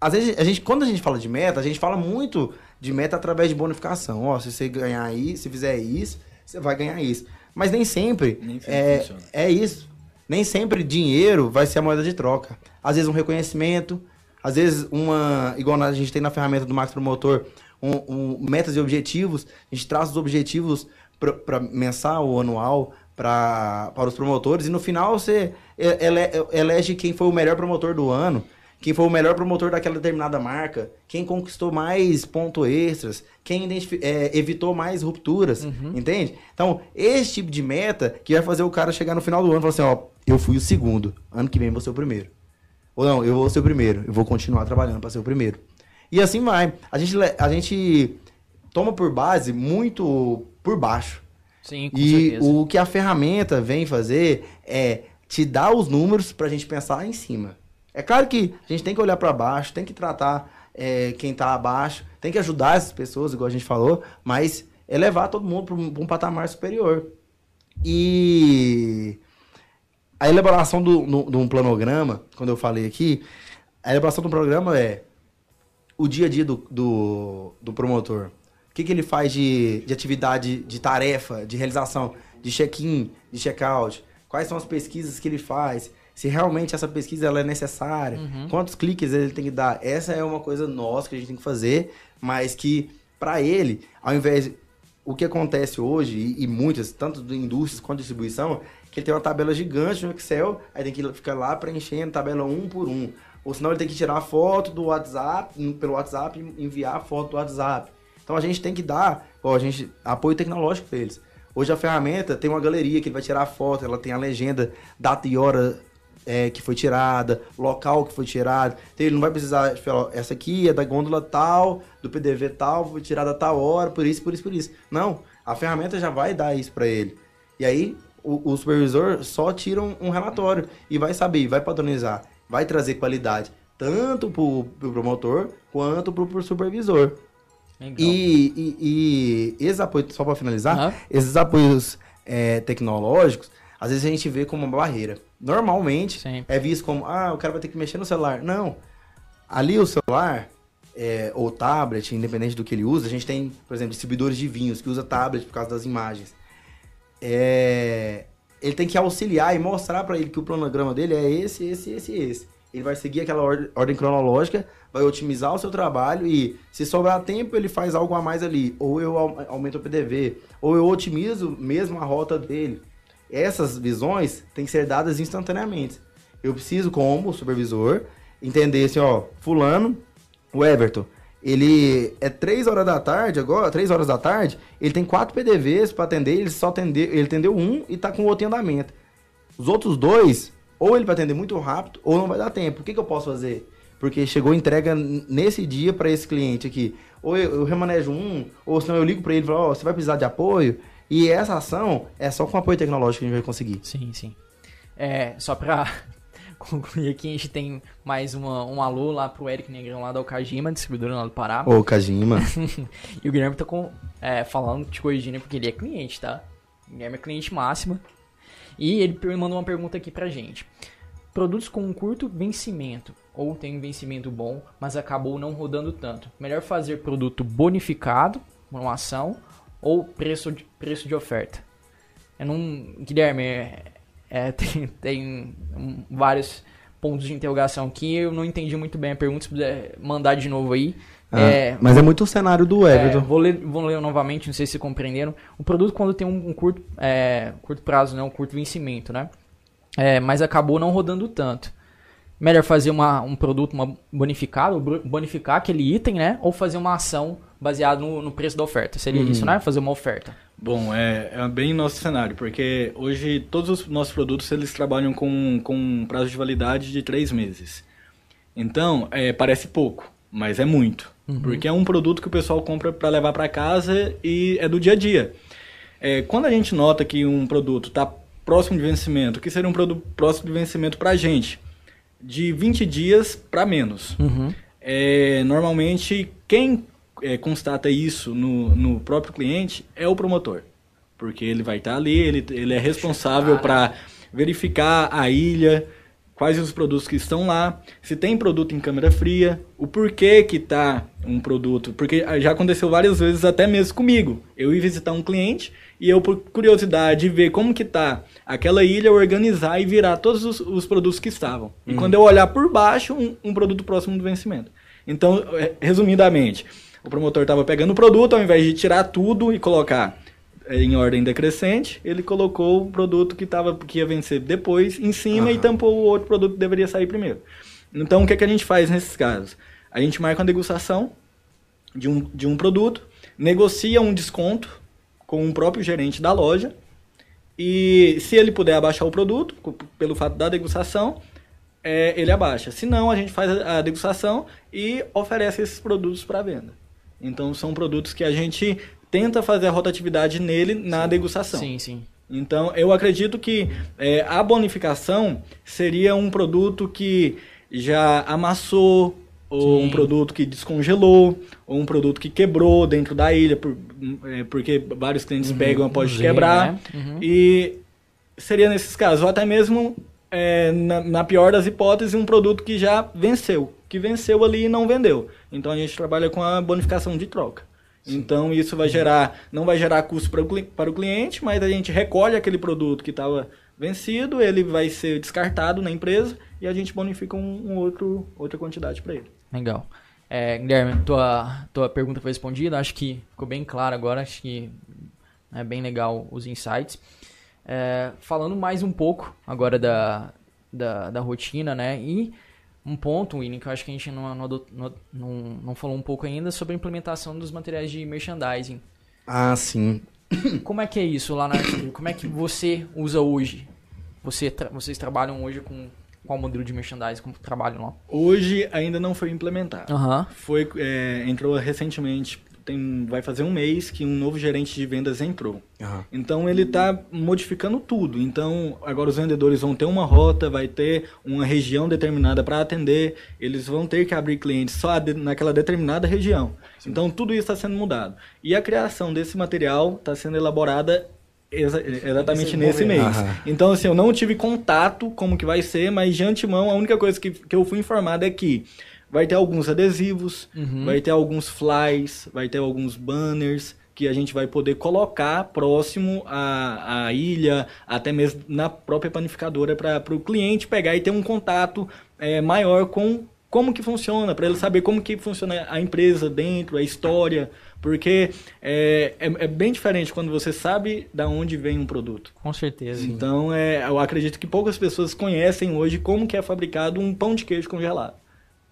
Speaker 3: Às vezes, a gente, quando a gente fala de meta, a gente fala muito de meta através de bonificação. Ó, se você ganhar isso, se fizer isso, você vai ganhar isso. Mas nem sempre,
Speaker 4: Nem sempre
Speaker 3: é, é isso. Nem sempre dinheiro vai ser a moeda de troca. Às vezes um reconhecimento, às vezes uma. Igual a gente tem na ferramenta do Max Promotor, um, um- metas e objetivos. A gente traça os objetivos para mensal ou anual pra, para os promotores. E no final você ele- elege quem foi o melhor promotor do ano. Quem foi o melhor promotor daquela determinada marca, quem conquistou mais pontos extras, quem é, evitou mais rupturas, entende? Então, esse tipo de meta que vai fazer o cara chegar no final do ano e falar assim, ó, eu fui o segundo, ano que vem vou ser o primeiro. Ou não, eu vou ser o primeiro, eu vou continuar trabalhando para ser o primeiro. E assim vai. A gente, a gente toma por base muito por baixo.
Speaker 2: Sim, com
Speaker 3: E
Speaker 2: certeza.
Speaker 3: o que a ferramenta vem fazer é te dar os números pra gente pensar em cima. É claro que a gente tem que olhar pra baixo, tem que tratar é, quem tá abaixo, tem que ajudar essas pessoas, igual a gente falou, mas é levar todo mundo pra um, um patamar superior. E a elaboração do, no- de um planograma, quando eu falei aqui, a elaboração do programa é o dia a dia do, do, do promotor. O que, que ele faz de, de atividade, de tarefa, de realização, de check-in, de check-out? Quais são as pesquisas que ele faz? Se realmente essa pesquisa ela é necessária? Quantos cliques ele tem que dar? Essa é uma coisa nossa que a gente tem que fazer, mas que, para ele, ao invés... O que acontece hoje, e, e muitas, tanto de indústrias quanto de distribuição, que ele tem uma tabela gigante no Excel, aí tem que ficar lá preenchendo tabela um por um. Ou senão ele tem que tirar a foto do WhatsApp, pelo WhatsApp enviar a foto do WhatsApp. Então a gente tem que dar, ó, a gente, apoio tecnológico para eles. Hoje a ferramenta tem uma galeria que ele vai tirar a foto, ela tem a legenda, data e hora é, que foi tirada, local que foi tirado. Então ele não vai precisar, tipo, ó, essa aqui é da gôndola tal, do PDV tal, foi tirada a tal hora, por isso, por isso, por isso. Não, a ferramenta já vai dar isso para ele. E aí o, o supervisor só tira um, um relatório e vai saber, vai padronizar, vai trazer qualidade, tanto pro, pro promotor quanto pro, pro supervisor.
Speaker 2: Legal.
Speaker 3: E, e, e esses apoios, só para finalizar,
Speaker 2: Aham.
Speaker 3: esses apoios é, tecnológicos, às vezes a gente vê como uma barreira. Normalmente
Speaker 2: Sim.
Speaker 3: é visto como, ah, o cara vai ter que mexer no celular. Não. Ali o celular, é, ou tablet, independente do que ele usa, a gente tem, por exemplo, distribuidores de vinhos que usa tablet por causa das imagens. É, ele tem que auxiliar e mostrar para ele que o cronograma dele é esse, esse, esse esse. Ele vai seguir aquela ordem, ordem cronológica, vai otimizar o seu trabalho e, se sobrar tempo, ele faz algo a mais ali. Ou eu au- aumento o PDV, ou eu otimizo mesmo a rota dele. Essas visões têm que ser dadas instantaneamente. Eu preciso, como supervisor, entender assim, ó, fulano, o Everton, ele é 3 horas da tarde agora, 3 horas da tarde, ele tem quatro PDVs para atender, ele só atendeu, ele atendeu um e tá com outro em andamento. Os outros dois, ou ele vai atender muito rápido, ou não vai dar tempo. O que, que eu posso fazer? Porque chegou entrega nesse dia para esse cliente aqui. Ou eu, eu remanejo um, ou senão eu ligo para ele e falo, ó, você vai precisar de apoio. E essa ação é só com apoio tecnológico que a gente vai conseguir.
Speaker 2: Sim, sim. É, só pra concluir <laughs> aqui, a gente tem mais uma, um alô lá pro Eric Negrão lá da Okajima, distribuidor lá do Pará.
Speaker 3: Ô, Kajima. <laughs>
Speaker 2: E o Guilherme tá com, é, falando, te corrigindo, porque ele é cliente, tá? O Guilherme é cliente máxima. E ele mandou uma pergunta aqui pra gente. Produtos com um curto vencimento, ou tem um vencimento bom, mas acabou não rodando tanto. Melhor fazer produto bonificado, uma ação, ou preço de, preço de oferta? Eu não... Guilherme, é, é, <laughs> tem, tem vários pontos de interrogação aqui. Eu não entendi muito bem a pergunta, se puder mandar de novo aí.
Speaker 3: Ah,
Speaker 2: É,
Speaker 3: mas é muito o cenário do
Speaker 2: é,
Speaker 3: Everton.
Speaker 2: vou, ler, vou ler novamente, não sei se compreenderam. O produto quando tem um, um curto, é, curto prazo, né, um curto vencimento, né? É, mas acabou não rodando tanto. Melhor fazer uma, um produto uma bonificado, bonificar aquele item, né? Ou fazer uma ação baseada no, no preço da oferta. Seria isso, né? Fazer uma oferta.
Speaker 4: Bom, é, é bem nosso cenário, porque hoje todos os nossos produtos eles trabalham com, com um prazo de validade de três meses. Então, é, parece pouco, mas é muito. Porque é um produto que o pessoal compra para levar para casa e é do dia a dia. É, quando a gente nota que um produto está próximo de vencimento, que seria um produto próximo de vencimento para a gente, de 20 dias para menos. É, normalmente, quem é, constata isso no, no próprio cliente é o promotor. Porque ele vai estar ali, ele, ele é responsável para verificar a ilha, quais os produtos que estão lá, se tem produto em câmera fria, o porquê que tá um produto, porque já aconteceu várias vezes até mesmo comigo. Eu ia visitar um cliente e eu por curiosidade ver como que tá aquela ilha, organizar e virar todos os, os produtos que estavam. E quando eu olhar por baixo, um, um produto próximo do vencimento. Então, eh, resumidamente, o promotor estava pegando o produto, ao invés de tirar tudo e colocar eh, em ordem decrescente, ele colocou o produto que, tava, que ia vencer depois em cima e tampou o outro produto que deveria sair primeiro. Então, o que, é que a gente faz nesses casos? A gente marca uma degustação de um, de um produto, negocia um desconto com o próprio gerente da loja e se ele puder abaixar o produto, pelo fato da degustação, é, ele abaixa. Se não, a gente faz a degustação e oferece esses produtos para venda. Então, são produtos que a gente tenta fazer a rotatividade nele na degustação.
Speaker 2: Sim, sim.
Speaker 4: Então, eu acredito que é, a bonificação seria um produto que já amassou, ou
Speaker 2: Sim.
Speaker 4: um produto que descongelou, ou um produto que quebrou dentro da ilha, por- é, porque vários clientes pegam após
Speaker 2: Sim,
Speaker 4: quebrar.
Speaker 2: né? Uhum.
Speaker 4: E seria nesses casos, ou até mesmo é, na, na pior das hipóteses, um produto que já venceu, que venceu ali e não vendeu. Então a gente trabalha com a bonificação de troca. Então isso vai gerar, não vai gerar custo para o, para o cliente, mas a gente recolhe aquele produto que estava vencido, ele vai ser descartado na empresa e a gente bonifica um, um outro, outra quantidade para ele.
Speaker 2: Legal. É, Guilherme, tua, tua pergunta foi respondida, acho que ficou bem claro agora, acho que é bem legal os insights. É, falando mais um pouco agora da, da, da rotina, né? E um ponto, Winnie, que eu acho que a gente não, não, não, não, falou um pouco ainda sobre a implementação dos materiais de merchandising.
Speaker 3: Ah, sim.
Speaker 2: Como é que é isso lá na Artful? Como é que você usa hoje? Você tra- vocês trabalham hoje com qual modelo de merchandising? Como trabalham lá?
Speaker 4: Hoje ainda não foi implementado.
Speaker 2: Aham.
Speaker 4: Foi, é, entrou recentemente, tem, vai fazer um mês que um novo gerente de vendas entrou.
Speaker 3: Aham.
Speaker 4: Então ele está modificando tudo. Então agora os vendedores vão ter uma rota, vai ter uma região determinada para atender, eles vão ter que abrir clientes só de- naquela determinada região. Então tudo isso está sendo mudado. E a criação desse material está sendo elaborada exa- exatamente nesse mês.
Speaker 3: Aham.
Speaker 4: Então assim, eu não tive contato como que vai ser, mas de antemão a única coisa que, que eu fui informado é que vai ter alguns adesivos, vai ter alguns flyers, vai ter alguns banners que a gente vai poder colocar próximo à, à ilha, até mesmo na própria panificadora, para o cliente pegar e ter um contato é, maior com como que funciona, para ele saber como que funciona a empresa dentro, a história, porque é, é, é bem diferente quando você sabe da onde vem um produto.
Speaker 2: Com certeza.
Speaker 4: Então, é, eu acredito que poucas pessoas conhecem hoje como que é fabricado um pão de queijo congelado.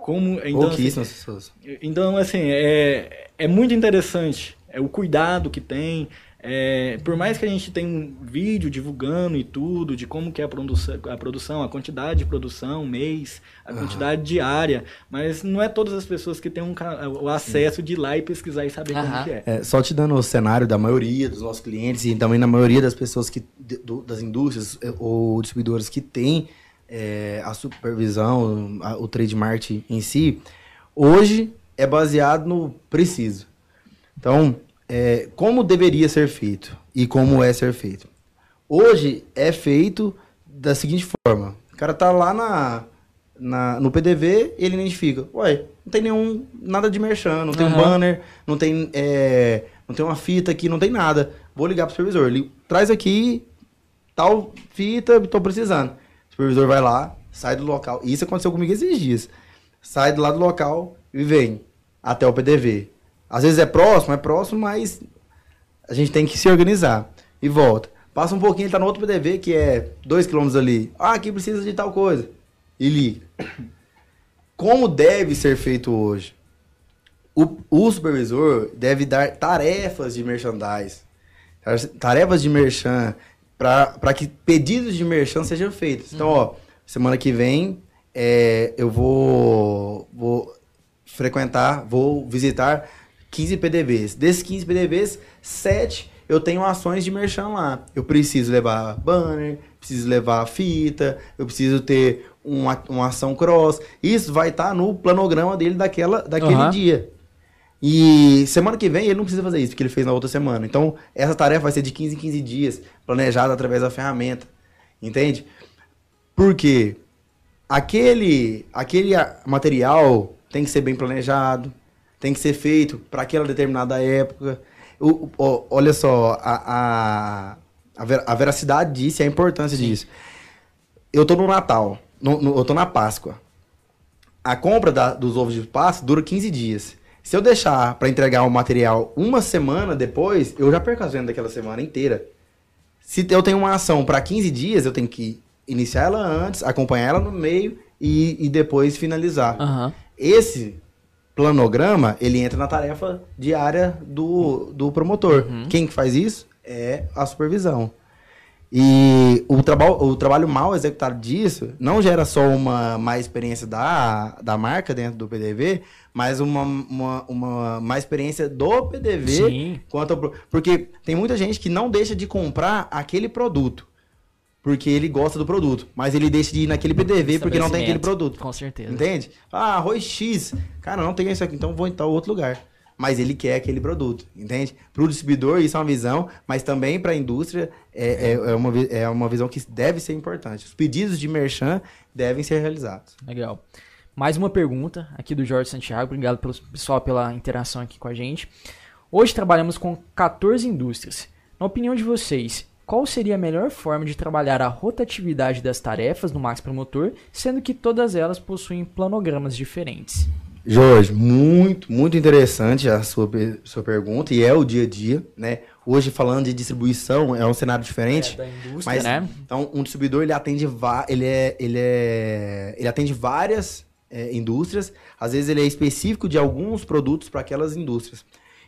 Speaker 4: Como, então, assim,
Speaker 3: Pouquíssimas pessoas.
Speaker 4: então, assim, é, é muito interessante é, o cuidado que tem. É, por mais que a gente tenha um vídeo divulgando e tudo, de como que é a produção, a, produção, a quantidade de produção, mês, a quantidade diária, mas não é todas as pessoas que têm um, o acesso de ir lá e pesquisar e saber
Speaker 2: Aham.
Speaker 4: como que é.
Speaker 3: É, só te dando o cenário da maioria dos nossos clientes e também na maioria das pessoas que do- das indústrias eh, ou distribuidores que têm eh, a supervisão, a- o trademark em si, hoje é baseado no preciso. Então, eh, como deveria ser feito e como é ser feito? Hoje é feito da seguinte forma: o cara tá lá na, na- no PDV, ele identifica, ué, não tem nenhum nada de merchan, não tem um
Speaker 2: Aham.
Speaker 3: banner, não tem é, não tem uma fita aqui, não tem nada. Vou ligar pro supervisor, ele traz aqui tal fita, tô precisando. Supervisor vai lá, sai do local. Isso aconteceu comigo esses dias. Sai do lado do local e vem até o PDV. Às vezes é próximo, é próximo, mas a gente tem que se organizar. E volta. Passa um pouquinho, ele tá no outro PDV, que é 2 km ali. Ah, aqui precisa de tal coisa. E liga. Como deve ser feito hoje? O, o supervisor deve dar tarefas de merchandise. Tarefas de merchan para que pedidos de merchan sejam feitos. Então, ó, semana que vem é, eu vou, vou frequentar, vou visitar 15 PDVs. Desses 15 PDVs, 7 eu tenho ações de merchan lá. Eu preciso levar banner, preciso levar fita, eu preciso ter uma, uma ação cross. Isso vai estar no planograma dele daquela, daquele
Speaker 2: Aham.
Speaker 3: dia. E semana que vem ele não precisa fazer isso, porque ele fez na outra semana. Então, essa tarefa vai ser de 15 em 15 dias, planejada através da ferramenta. Entende? Porque aquele, aquele material tem que ser bem planejado, tem que ser feito para aquela determinada época. O- o- olha só, a, a, a, ver- a veracidade disso e a importância disso. Eu tô no Natal, no- no- eu tô na Páscoa. A compra da- dos ovos de Páscoa dura 15 dias. Se eu deixar para entregar o material uma semana depois, eu já perco as vendas daquela semana inteira. Se eu tenho uma ação para 15 dias, eu tenho que iniciar ela antes, acompanhar ela no meio e, e depois finalizar.
Speaker 2: Aham.
Speaker 3: Esse planograma, ele entra na tarefa diária do, do promotor. Quem que faz isso? É a supervisão. E o, traba o trabalho mal executado disso não gera só uma má experiência da, da marca dentro do PDV, mas uma, uma, uma má experiência do PDV
Speaker 2: Sim.
Speaker 3: quanto ao, porque tem muita gente que não deixa de comprar aquele produto porque ele gosta do produto, mas ele deixa de ir naquele PDV porque não tem aquele produto.
Speaker 2: Com certeza.
Speaker 3: Entende? Ah, arroz X. Cara, não tem isso aqui, então vou em tal outro lugar. Mas ele quer aquele produto, entende? Para o distribuidor isso é uma visão, mas também para a indústria é, é, é, uma, é uma visão que deve ser importante. Os pedidos de merchan devem ser realizados.
Speaker 2: Legal. Mais uma pergunta aqui do Jorge Santiago. Obrigado pelo pessoal pela interação aqui com a gente. Hoje trabalhamos com 14 indústrias. Na opinião de vocês, qual seria a melhor forma de trabalhar a rotatividade das tarefas no Max Promotor, sendo que todas elas possuem planogramas diferentes?
Speaker 3: Jorge, muito, muito interessante a sua, sua pergunta, e é o dia a dia, né? Hoje, falando de distribuição, é um cenário diferente.
Speaker 2: É, da indústria,
Speaker 3: mas,
Speaker 2: né?
Speaker 3: Então, um distribuidor, ele atende, ele é, ele é, ele atende várias é, indústrias. Às vezes, ele é específico de alguns produtos para aquelas indústrias.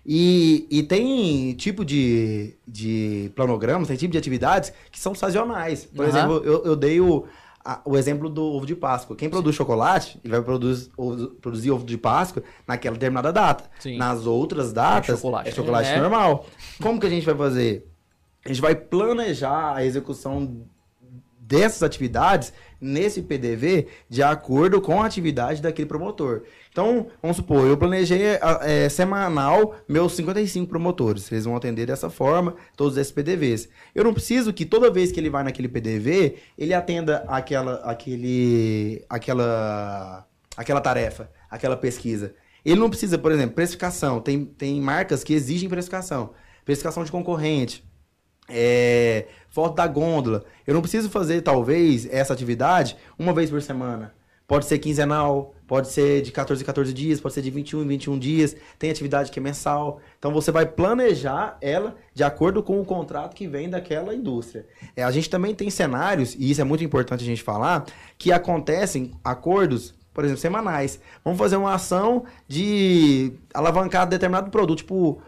Speaker 3: E, e tem tipo de, de planogramas, tem tipo de atividades que são sazonais. Por
Speaker 2: Aham.
Speaker 3: exemplo, eu, eu dei o, a- o exemplo do ovo de Páscoa. Quem produz chocolate, ele vai produzir ovo, produzir ovo de Páscoa naquela determinada data.
Speaker 2: Sim.
Speaker 3: Nas outras datas,
Speaker 2: É chocolate.
Speaker 3: é chocolate
Speaker 2: É.
Speaker 3: normal. Como que a gente vai fazer? A gente vai planejar a execução dessas atividades nesse PDV de acordo com a atividade daquele promotor. Então, vamos supor, eu planejei é, semanal meus 55 promotores. Eles vão atender dessa forma, todos esses PDVs. Eu não preciso que toda vez que ele vai naquele PDV, ele atenda aquela, aquele, aquela, aquela tarefa, aquela pesquisa. Ele não precisa, por exemplo, precificação. Tem, tem marcas que exigem precificação. Precificação de concorrente. É, foto da gôndola. Eu não preciso fazer, talvez, essa atividade uma vez por semana. Pode ser quinzenal, pode ser de 14 em 14 dias, pode ser de 21 em 21 dias. Tem atividade que é mensal. Então você vai planejar ela de acordo com o contrato que vem daquela indústria. É, a gente também tem cenários, e isso é muito importante a gente falar, que acontecem acordos, por exemplo, semanais. Vamos fazer uma ação de alavancar determinado produto, tipo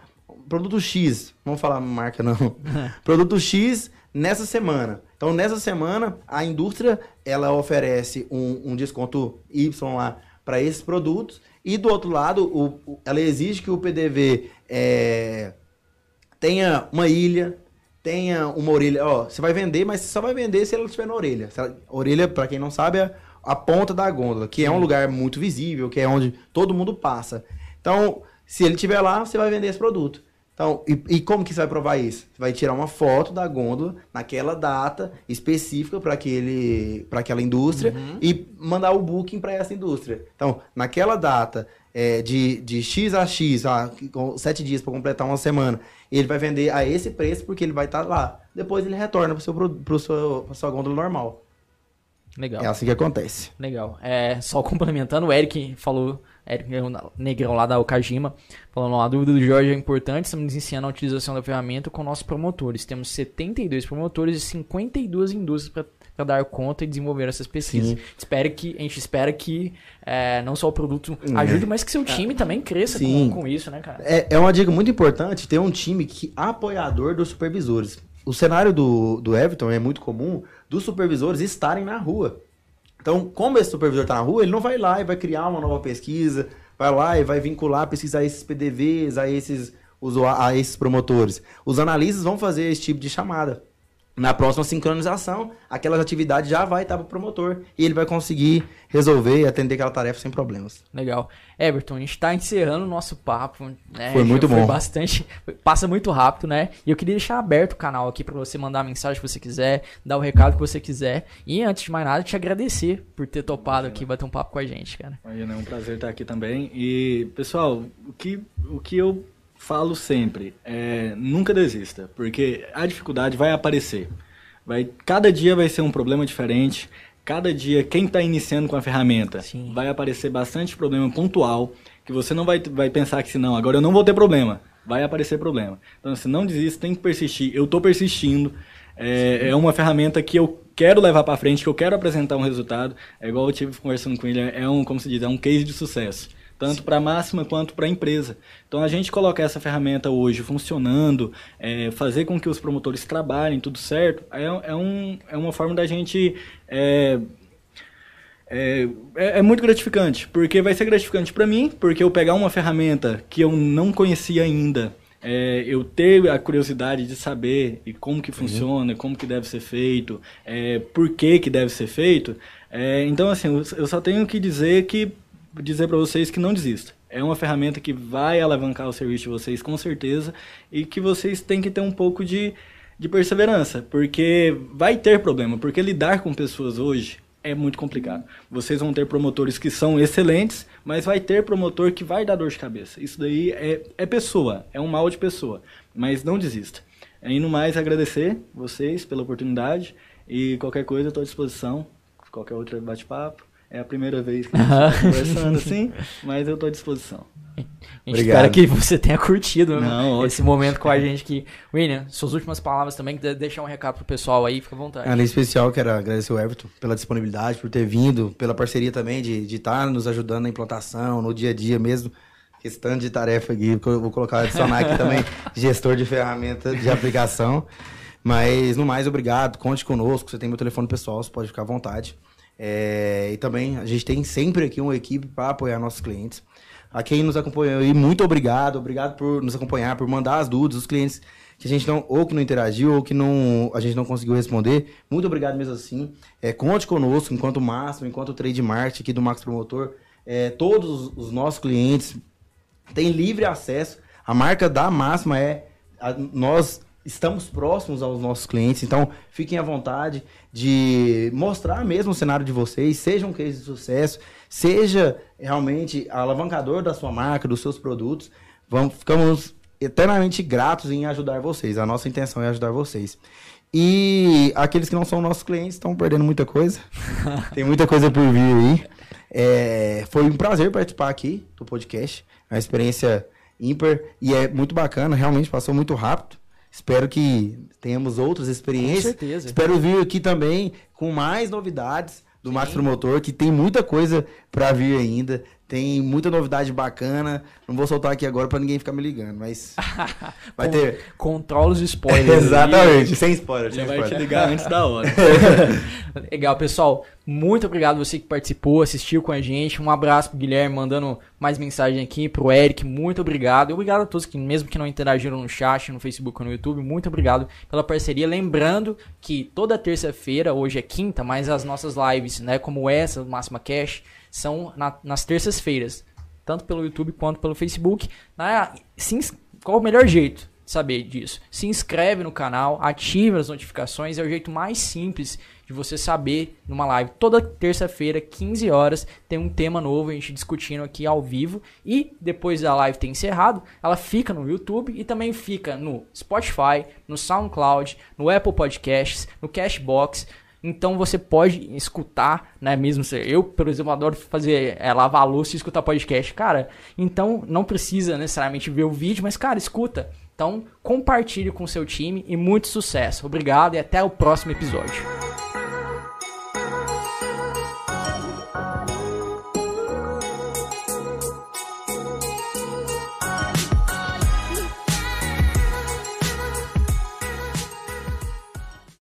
Speaker 3: produto X, não vamos falar marca não, <laughs> produto X nessa semana. Então, nessa semana, a indústria, ela oferece um, um desconto Y lá para esses produtos e, do outro lado, o- o- ela exige que o PDV é, tenha uma ilha, tenha uma orelha. Ó, você vai vender, mas você só vai vender se ela estiver na orelha. Ela- orelha, para quem não sabe, é a ponta da gôndola, que é um lugar muito visível, que é onde todo mundo passa. Então, se ele estiver lá, você vai vender esse produto. Então, e, e como que você vai provar isso? Você vai tirar uma foto da gôndola naquela data específica para aquele, para aquela indústria e mandar o booking para essa indústria. Então, naquela data é, de, de X a X, ah, com sete dias para completar uma semana, ele vai vender a esse preço porque ele vai estar lá. Depois ele retorna para pro seu, pra sua gôndola normal.
Speaker 2: Legal.
Speaker 3: É assim que acontece.
Speaker 2: Legal. É, só <laughs> complementando, o Eric falou, Eric Negrão lá da Okajima, falando, a dúvida do Jorge é importante, estamos ensinando a utilização da ferramenta com nossos promotores. Temos 72 promotores e 52 indústrias para dar conta e desenvolver essas pesquisas.
Speaker 3: Sim.
Speaker 2: Espero que, a gente espera que é, não só o produto ajude, mas que seu time também cresça com, com isso, né, cara?
Speaker 3: É, é uma dica muito importante ter um time que apoiador dos supervisores. O cenário do, do Everton é muito comum dos supervisores estarem na rua. Então, como esse supervisor está na rua, ele não vai lá e vai criar uma nova pesquisa, vai lá e vai vincular a pesquisa a esses PDVs, a esses, a esses promotores. Os analistas vão fazer esse tipo de chamada. Na próxima sincronização, aquelas atividades já vai estar para o promotor e ele vai conseguir resolver e atender aquela tarefa sem problemas.
Speaker 2: Legal. Everton, a gente tá encerrando o nosso papo. Né?
Speaker 3: Foi muito
Speaker 2: Foi
Speaker 3: bom.
Speaker 2: bastante. Passa muito rápido, né? E eu queria deixar aberto o canal aqui pra você mandar a mensagem que você quiser, dar o recado que você quiser. E antes de mais nada, te agradecer por ter topado aqui bater um papo com a gente, cara.
Speaker 4: Imagina, é um prazer estar aqui também. E, pessoal, o que, o que eu falo sempre é nunca desista, porque a dificuldade vai aparecer. Vai, cada dia vai ser um problema diferente. Cada dia, quem está iniciando com a ferramenta,
Speaker 2: Sim.
Speaker 4: vai aparecer bastante problema pontual, que você não vai, vai pensar que, se não, agora eu não vou ter problema. Vai aparecer problema. Então, se não desista, tem que persistir. Eu estou persistindo. É, é uma ferramenta que eu quero levar para frente, que eu quero apresentar um resultado. É igual eu tive conversando com ele, é um, como se diz, é um case de sucesso. Tanto para a máxima quanto para a empresa. Então a gente colocar essa ferramenta hoje funcionando, é, fazer com que os promotores trabalhem tudo certo, é, é, um, é uma forma da gente é, é, é, é muito gratificante, porque vai ser gratificante para mim, porque eu pegar uma ferramenta que eu não conhecia ainda, é, eu ter a curiosidade de saber e como que funciona, como que deve ser feito, é, por que que deve ser feito. é, então, assim, eu só tenho que dizer que dizer para vocês que não desista. É uma ferramenta que vai alavancar o serviço de vocês com certeza e que vocês têm que ter um pouco de, de perseverança, porque vai ter problema, porque lidar com pessoas hoje é muito complicado. Vocês vão ter promotores que são excelentes, mas vai ter promotor que vai dar dor de cabeça. Isso daí é, é pessoa, é um mal de pessoa. Mas não desista. É, indo mais, agradecer vocês pela oportunidade e qualquer coisa estou à disposição. Qualquer outro bate-papo. É a primeira vez que a gente está conversando assim, mas eu estou à disposição.
Speaker 2: A gente
Speaker 3: Obrigado.
Speaker 2: espera que você tenha curtido né,
Speaker 4: Não,
Speaker 2: esse momento com a gente aqui. William, suas últimas palavras também, que deixar um recado pro pessoal aí, fica à vontade.
Speaker 3: Além especial, quero agradecer o Everton pela disponibilidade, por ter vindo, pela parceria também de estar nos ajudando na implantação, no dia a dia mesmo. Questão de tarefa aqui, vou colocar adicionar aqui também, <laughs> gestor de ferramenta de aplicação. Mas, no mais, obrigado, conte conosco, você tem meu telefone pessoal, você pode ficar à vontade. É, e também, a gente tem sempre aqui uma equipe para apoiar nossos clientes. A quem nos acompanhou aí, muito obrigado, obrigado por nos acompanhar, por mandar as dúvidas, os clientes que a gente não, ou que não interagiu, ou que não, a gente não conseguiu responder. Muito obrigado mesmo assim. É, conte conosco, enquanto máximo, enquanto trade marketing aqui do Max Promotor. É, todos os nossos clientes têm livre acesso. A marca da máxima é. a- nós estamos próximos aos nossos clientes, então fiquem à vontade de mostrar mesmo o cenário de vocês, seja um case de sucesso, seja realmente alavancador da sua marca, dos seus produtos. Vamos, ficamos eternamente gratos em ajudar vocês. A nossa intenção é ajudar vocês. E aqueles que não são nossos clientes estão perdendo muita coisa. <laughs> Tem muita coisa por vir aí. É, foi um prazer participar aqui do podcast. É uma experiência ímpar e é muito bacana. Realmente passou muito rápido. Espero que tenhamos outras experiências.
Speaker 2: Com certeza.
Speaker 3: Espero vir aqui também com mais novidades do Max Promotor, que tem muita coisa pra vir ainda. Tem muita novidade bacana. Não vou soltar aqui agora pra ninguém ficar me ligando, mas <laughs> vai ter.
Speaker 2: Controla os <laughs> spoilers.
Speaker 3: Exatamente, sem spoiler, sem
Speaker 4: Já vai te
Speaker 3: spoiler.
Speaker 4: ligar antes da hora. <laughs>
Speaker 2: Legal, pessoal. Muito obrigado você que participou, assistiu com a gente. Um abraço pro Guilherme, mandando mais mensagem aqui, pro Eric, muito obrigado. E obrigado a todos que, mesmo que não interagiram no chat, no Facebook ou no YouTube, muito obrigado pela parceria. Lembrando que toda terça-feira, hoje é quinta, mas as nossas lives, né, como essa, Máxima Cash, são na- nas terças-feiras. Tanto pelo YouTube quanto pelo Facebook. Na- ins- qual o melhor jeito? Saber disso. Se inscreve no canal, ative as notificações, é o jeito mais simples de você saber numa live. Toda terça-feira, 15 horas, tem um tema novo, a gente discutindo aqui ao vivo. E depois da live ter encerrado, ela fica no YouTube e também fica no Spotify, no SoundCloud, no Apple Podcasts, no Cashbox. Então você pode escutar, né? Mesmo eu, por exemplo, adoro fazer é, lavar louça e escutar podcast, cara. Então não precisa necessariamente ver o vídeo, mas cara, escuta. Então compartilhe com seu time e muito sucesso. Obrigado e até o próximo episódio.